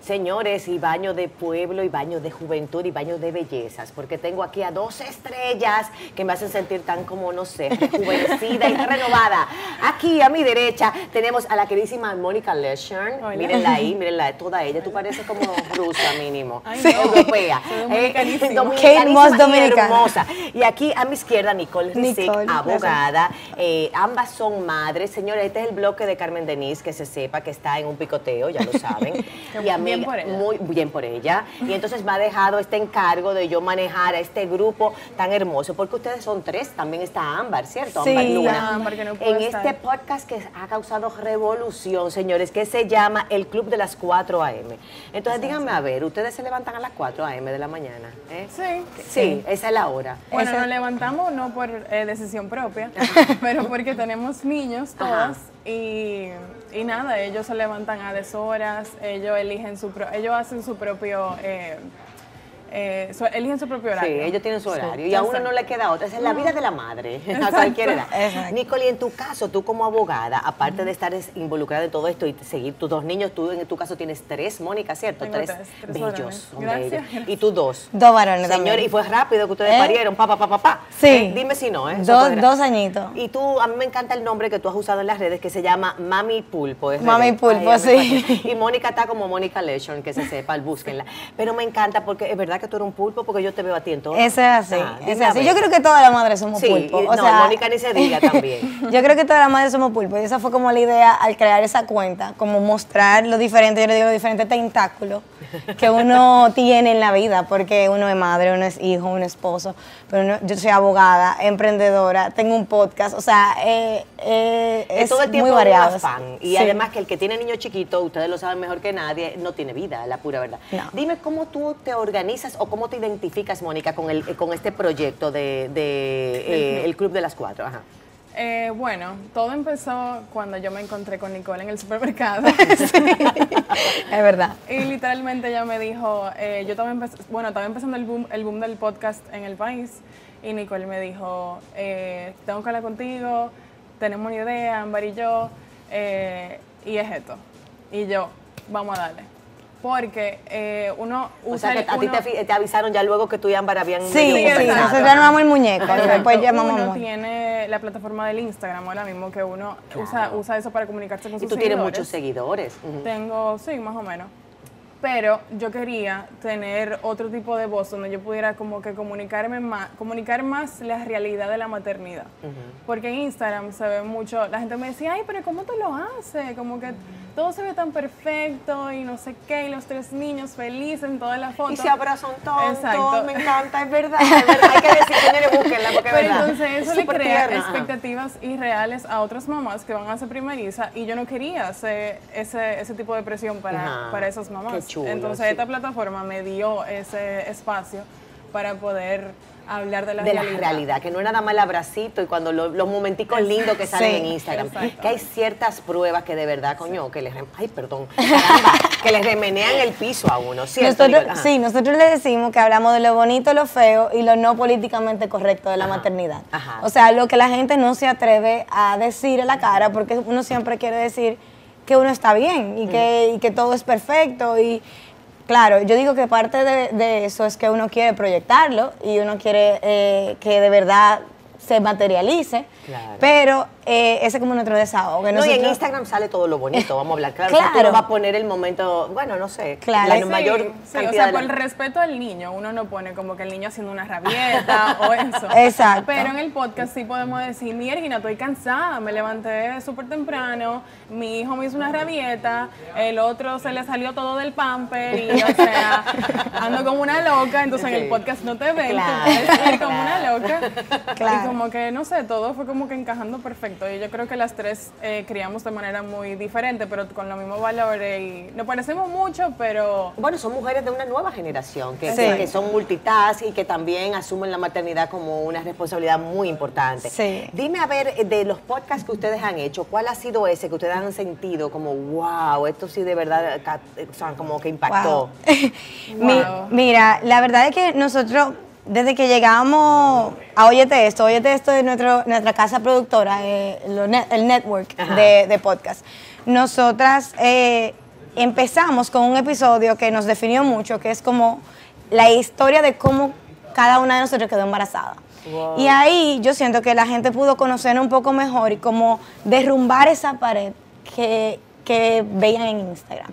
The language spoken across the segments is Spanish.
Señores, y baño de pueblo, y baño de juventud, y baño de bellezas, porque tengo aquí a dos estrellas que me hacen sentir tan como, no sé, rejuvenecida y renovada. Aquí a mi derecha tenemos a la queridísima Mónica Leshern. Mírenla ahí, mírenla, toda ella. Tú pareces como rusa mínimo, europea. Eh, dominicanísima y hermosa. Y aquí a mi izquierda Nicole Rizic, abogada. Eh, ambas son madres. Señores, este es el bloque de Carmen Denise, que se sepa que está en un picoteo, ya lo saben. y a bien por ella. Muy bien por ella. Y entonces me ha dejado este encargo de yo manejar a este grupo tan hermoso, porque ustedes son tres, también está Ámbar, ¿cierto? Sí, Ámbar Luna. Ámbar, que no puede en estar. este podcast que ha causado revolución, señores, que se llama El Club de las 4 AM. Entonces, díganme, a ver, ¿ustedes se levantan a las 4 AM de la mañana? eh? Sí. Sí, esa es la hora. Bueno, Ese- nos levantamos no por eh, decisión propia, pero porque tenemos niños todas y, y nada, ellos se levantan a deshoras, ellos eligen su pro- ellos hacen su propio eh, eh, su- eligen su propio Sí, horario. ellos tienen su horario y a uno no le queda otra. Esa es la vida de la madre, a cualquier edad. Exacto. Nicole, y en tu caso, tú como abogada, aparte de estar es- involucrada en todo esto y seguir tus dos niños, tú en tu caso tienes tres, Mónica, ¿cierto? Tengo tres, tres bellos. Gracias, gracias. Y tú dos. Dos varones Señor, también. y fue rápido que ustedes ¿Eh? parieron, pa, pa, pa, pa. Sí. Eh, dime si no, ¿eh? Eso Dos, dos añitos. Y tú, a mí me encanta el nombre que tú has usado en las redes que se llama Mami Pulpo. RD. Mami Pulpo, Ay, sí. Y Mónica está como Mónica Leshon, que se sepa, búsquenla. Pero me encanta porque es verdad que tú eres un pulpo porque yo te veo a ti en todo. Ese es así, Ah, es así. Yo creo que todas las madres somos Sí, pulpo. y- O no, sea, Mónica ni se diga también. Yo creo que todas las madres somos pulpo y esa fue como la idea al crear esa cuenta, como mostrar lo diferente, yo le digo, los diferentes tentáculos que uno tiene en la vida, porque uno es madre, uno es hijo, uno es esposo, pero uno- yo soy abogada, emprendedora, tengo un podcast, o sea, eh, eh, Es es todo el tiempo muy variado. afán. Y Sí. además que el que tiene niño chiquito, ustedes lo saben mejor que nadie, no tiene vida, la pura verdad. No. Dime cómo tú te organizas o cómo te identificas, Mónica, con, el, con este proyecto de, de, eh, el Club de las Cuatro. Ajá. Eh, bueno, todo empezó cuando yo me encontré con Nicole en el supermercado. Es verdad. Y literalmente ella me dijo, eh, yo estaba, bueno, estaba empezando el boom, el boom del podcast en el país y Nicole me dijo, eh, tengo que hablar contigo, tenemos una idea, Ámbar y yo, eh, y es esto. Y yo, vamos a darle. Porque eh, uno O usa... sea, que el- a ti te, uno- te avisaron ya luego que tú y Ámbar habían Sí, sí, nosotros armamos el muñeco, Exacto. después llamamos uno tiene la plataforma del Instagram ahora mismo que uno usa, usa eso para comunicarse con Y sus tú tienes seguidores. muchos seguidores. Ujú. Tengo, sí, más o menos. Pero yo quería tener otro tipo de voz donde yo pudiera como que comunicarme más, comunicar más la realidad de la maternidad. Porque en Instagram se ve mucho, la gente me decía, ay, pero ¿cómo tú lo haces? Como que todo se ve tan perfecto y no sé qué, y los tres niños felices en todas las fotos. Y se abrazan todos, Exacto. me encanta, es verdad, es verdad. Hay que decir, señores, búsquenla porque es Pero verdad. entonces eso Es le crea tierna, expectativas irreales a otras mamás que van a ser primeriza y yo no quería hacer ese, ese tipo de presión para, Ajá, para esas mamás. Chulo, entonces sí. esta plataforma me dio ese espacio para poder hablar de la de realidad. la realidad, que no es nada más el abracito y cuando lo- los momenticos lindos que salen Sí, en Instagram, exacto. que hay ciertas pruebas que de verdad, coño, que les, ay, perdón, caramba, que les remenean el piso a uno, ¿cierto? Nosotros? Ajá. sí, nosotros le decimos que hablamos de lo bonito, lo feo y lo no políticamente correcto de la maternidad. ajá. O sea, lo que la gente no se atreve a decir en la cara porque uno siempre quiere decir que uno está bien y, que, y que todo es perfecto. Y claro, yo digo que parte de, de eso es que uno quiere proyectarlo y uno quiere eh, que de verdad se materialice. Claro. Pero eh, ese es como nuestro desahogo. que No, y en Instagram sale todo lo bonito, vamos a hablar claro. O sea, tú Claro. no vas a poner el momento, bueno, no sé, Claro. la Sí, mayor Sí, cantidad o sea, de por la- el respeto al niño, uno no pone como que el niño haciendo una rabieta o eso. Exacto. Pero en el podcast sí podemos decir, mi Ergina, estoy cansada, me levanté súper temprano, mi hijo me hizo una rabieta, el otro se le salió todo del pamper y, o sea, ando como una loca, entonces en el podcast no te ven, Claro, tú puedes ir como claro. una loca. Claro. Y como que, no sé, todo fue como que encajando perfecto. Y yo creo que las tres eh, criamos de manera muy diferente, pero con los mismos valores y nos parecemos mucho, pero... Bueno, son mujeres de una nueva generación que, Sí. que- que son multitask y que también asumen la maternidad como una responsabilidad muy importante. Sí. Dime a ver, eh, de los podcasts que ustedes han hecho, ¿cuál ha sido ese que ustedes han sentido como, wow, esto sí de verdad, ca- o sea, como que impactó? Wow. Mi- Wow. mira, la verdad es que nosotros, desde que llegamos a Óyete Esto, Óyete Esto es nuestro, nuestra casa productora, eh, net- el network de podcast, nosotras eh, empezamos con un episodio que nos definió mucho, que es como la historia de cómo cada una de nosotros quedó embarazada. Wow. Y ahí yo siento que la gente pudo conocer un poco mejor y como derrumbar esa pared que, que veían en Instagram.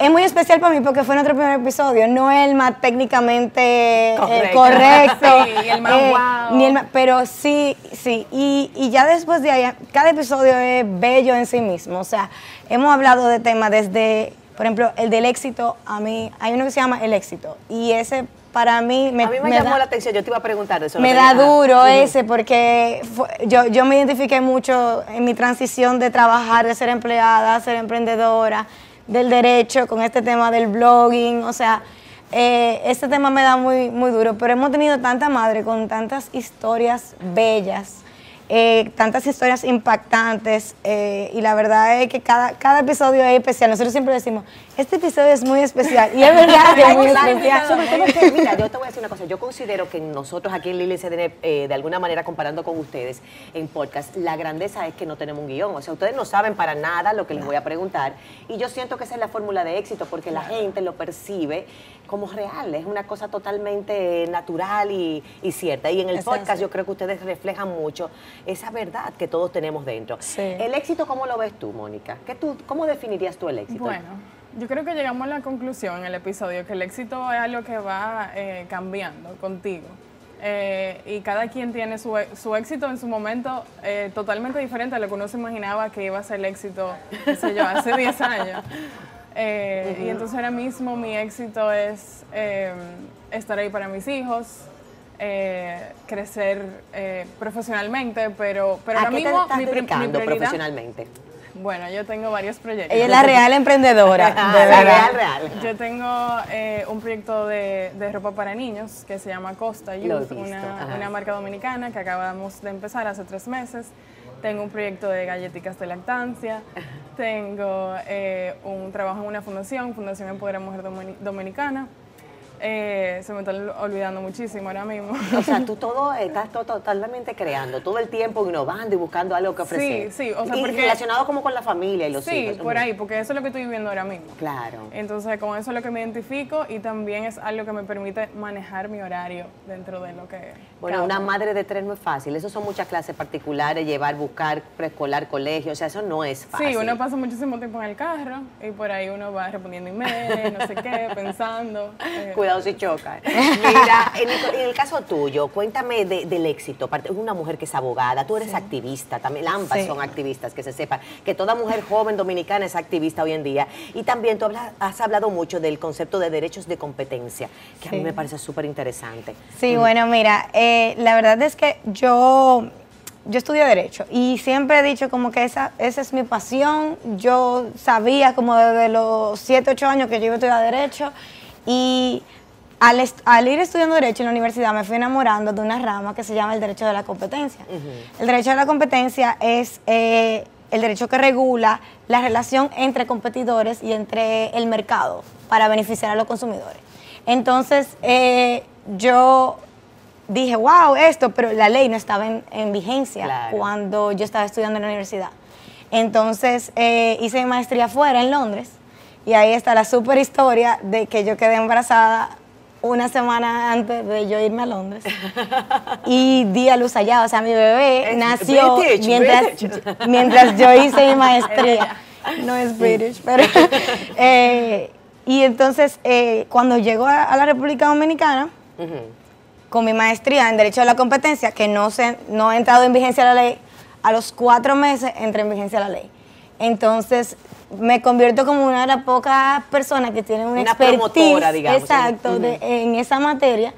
Es muy especial para mí porque fue nuestro primer episodio, no el más técnicamente eh, Correcto. Sí, el más eh, ni el más- pero sí, sí. Y, y ya después de ahí, cada episodio es bello en sí mismo. O sea, hemos hablado de temas desde, por ejemplo, el del éxito. A mí, hay uno que se llama El éxito. Y ese para mí me, a mí me, me llamó da- la atención, yo te iba a preguntar eso. me da duro ese porque fue- yo, yo me identifiqué mucho en mi transición de trabajar, de ser empleada, a ser emprendedora, del derecho, con este tema del blogging, o sea, eh, este tema me da muy, muy duro, pero hemos tenido tanta madre con tantas historias bellas, eh, tantas historias impactantes eh, y la verdad es que cada, cada episodio es especial. Nosotros siempre decimos, este episodio es muy especial y es verdad que es muy especial. Sobre todo que, mira, yo te voy a decir una cosa. Yo considero que nosotros aquí en Lili CDN, eh, de alguna manera comparando con ustedes en podcast, la grandeza es que no tenemos un guion. O sea, ustedes no saben para nada lo que les voy a preguntar. Y yo siento que esa es la fórmula de éxito porque la gente lo percibe como real. Es una cosa totalmente natural y, y cierta. Y en el Es podcast así. yo creo que ustedes reflejan mucho esa verdad que todos tenemos dentro. Sí. El éxito, ¿cómo lo ves tú, Mónica? ¿Qué tú, ¿Cómo definirías tú el éxito? Bueno, yo creo que llegamos a la conclusión en el episodio que el éxito es algo que va eh, cambiando contigo. Eh, y cada quien tiene su, su éxito en su momento eh, totalmente diferente a lo que uno se imaginaba que iba a ser el éxito, qué sé yo, hace 10 años. Eh, Y entonces ahora mismo mi éxito es eh, estar ahí para mis hijos, eh, crecer eh, profesionalmente, pero, pero ¿A ahora qué te mismo estás mi, mi prioridad... profesionalmente? Bueno, yo tengo varios proyectos. Ella es la real emprendedora, Ah, de la verdad. real, real. Yo tengo un proyecto de, de ropa para niños que se llama Costa Youth, una, una marca dominicana que acabamos de empezar hace tres meses. Tengo un proyecto de galletitas de lactancia. Tengo eh, un trabajo en una fundación, Fundación Empodera Mujer Domini- Dominicana. Eh, se me está olvidando muchísimo ahora mismo. O sea, tú todo estás to- totalmente creando, todo el tiempo innovando y buscando algo que ofrecer. Sí, sí, o sea, y porque- relacionado como con la familia y los sí, hijos. por ahí, porque eso es lo que estoy viviendo ahora mismo. Claro. Entonces, con eso es lo que me identifico y también es algo que me permite manejar mi horario dentro de lo que... Bueno, cabe. una madre de tres no es fácil. Eso son muchas clases particulares, llevar, buscar, preescolar, colegio. O sea, eso no es fácil. Sí, uno pasa muchísimo tiempo en el carro y por ahí uno va respondiendo emails, no sé qué, pensando. eh, Cuidado si choca. Mira, en el, en el caso tuyo, cuéntame de- del éxito. Aparte, Una mujer que es abogada, tú eres activista también, ambas Sí. son activistas, que se sepa. Que toda mujer joven dominicana es activista hoy en día. Y también tú has hablado mucho del concepto de derechos de competencia, que a mí me parece súper interesante. Sí, bueno, mira, eh, la verdad es que yo, yo estudio Derecho y siempre he dicho como que esa, esa es mi pasión. Yo sabía como desde los 7, 8 años que yo iba a estudiar Derecho y al, est- al ir estudiando Derecho en la universidad me fui enamorando de una rama que se llama el Derecho de la Competencia. El Derecho de la Competencia es eh, el derecho que regula la relación entre competidores y entre el mercado para beneficiar a los consumidores. Entonces, eh, yo dije, wow, esto, pero la ley no estaba en, en vigencia Claro. cuando yo estaba estudiando en la universidad. Entonces, eh, hice mi maestría afuera, en Londres, y ahí está la super historia de que yo quedé embarazada una semana antes de yo irme a Londres y di a luz allá, o sea, mi bebé Es nació British, mientras, British. mientras yo hice mi maestría. No es British, pero... eh, y entonces, eh, cuando llegó a, a la República Dominicana, con mi maestría en Derecho de la Competencia, que no, se, no ha entrado en vigencia la ley, a los cuatro meses entra en vigencia la ley. Entonces, me convierto como una de las pocas personas que tienen una, Una promotora, digamos. exacto, de- en esa materia.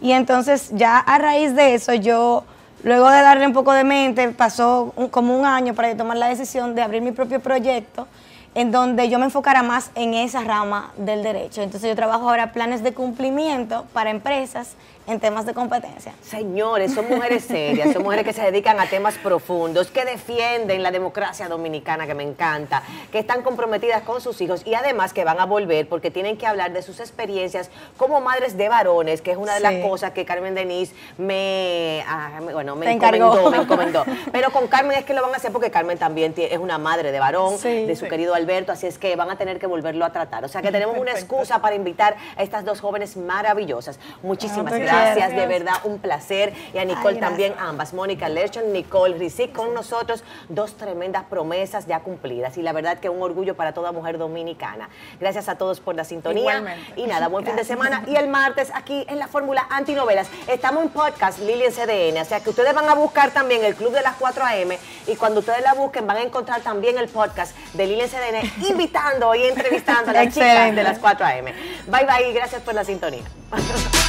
Y entonces, ya a raíz de eso, yo, luego de darle un poco de mente, pasó un- como un año para yo tomar la decisión de abrir mi propio proyecto, en donde yo me enfocara más en esa rama del derecho. Entonces yo trabajo ahora planes de cumplimiento para empresas en temas de competencia. Señores, son mujeres serias, son mujeres que se dedican a temas profundos, que defienden la democracia dominicana, que me encanta, que están comprometidas con sus hijos y además que van a volver porque tienen que hablar de sus experiencias como madres de varones, que es una de las cosas que Carmen Denise me, ah, bueno, me Te encargó. encomendó, me encomendó. Pero con Carmen es que lo van a hacer porque Carmen también es una madre de varón, Sí. de su Sí. querido Alberto, así es que van a tener que volverlo a tratar. O sea que tenemos una excusa para invitar a estas dos jóvenes maravillosas. Muchísimas Ah, te gracias, de verdad, un placer. Y a Nicole Ay, también, ambas, Mónica Lerchon, Nicole Rizic con nosotros, dos tremendas promesas ya cumplidas. Y la verdad que un orgullo para toda mujer dominicana. Gracias a todos por la sintonía. Igualmente. Y nada, buen fin de semana. Y el martes aquí en la Fórmula Antinovelas. Estamos en podcast Lili en CDN. O sea que ustedes van a buscar también el Club de las 4 AM. Y cuando ustedes la busquen, van a encontrar también el podcast de Lili en CDN, invitando y entrevistando a las chicas de las 4 AM. Bye bye gracias por la sintonía.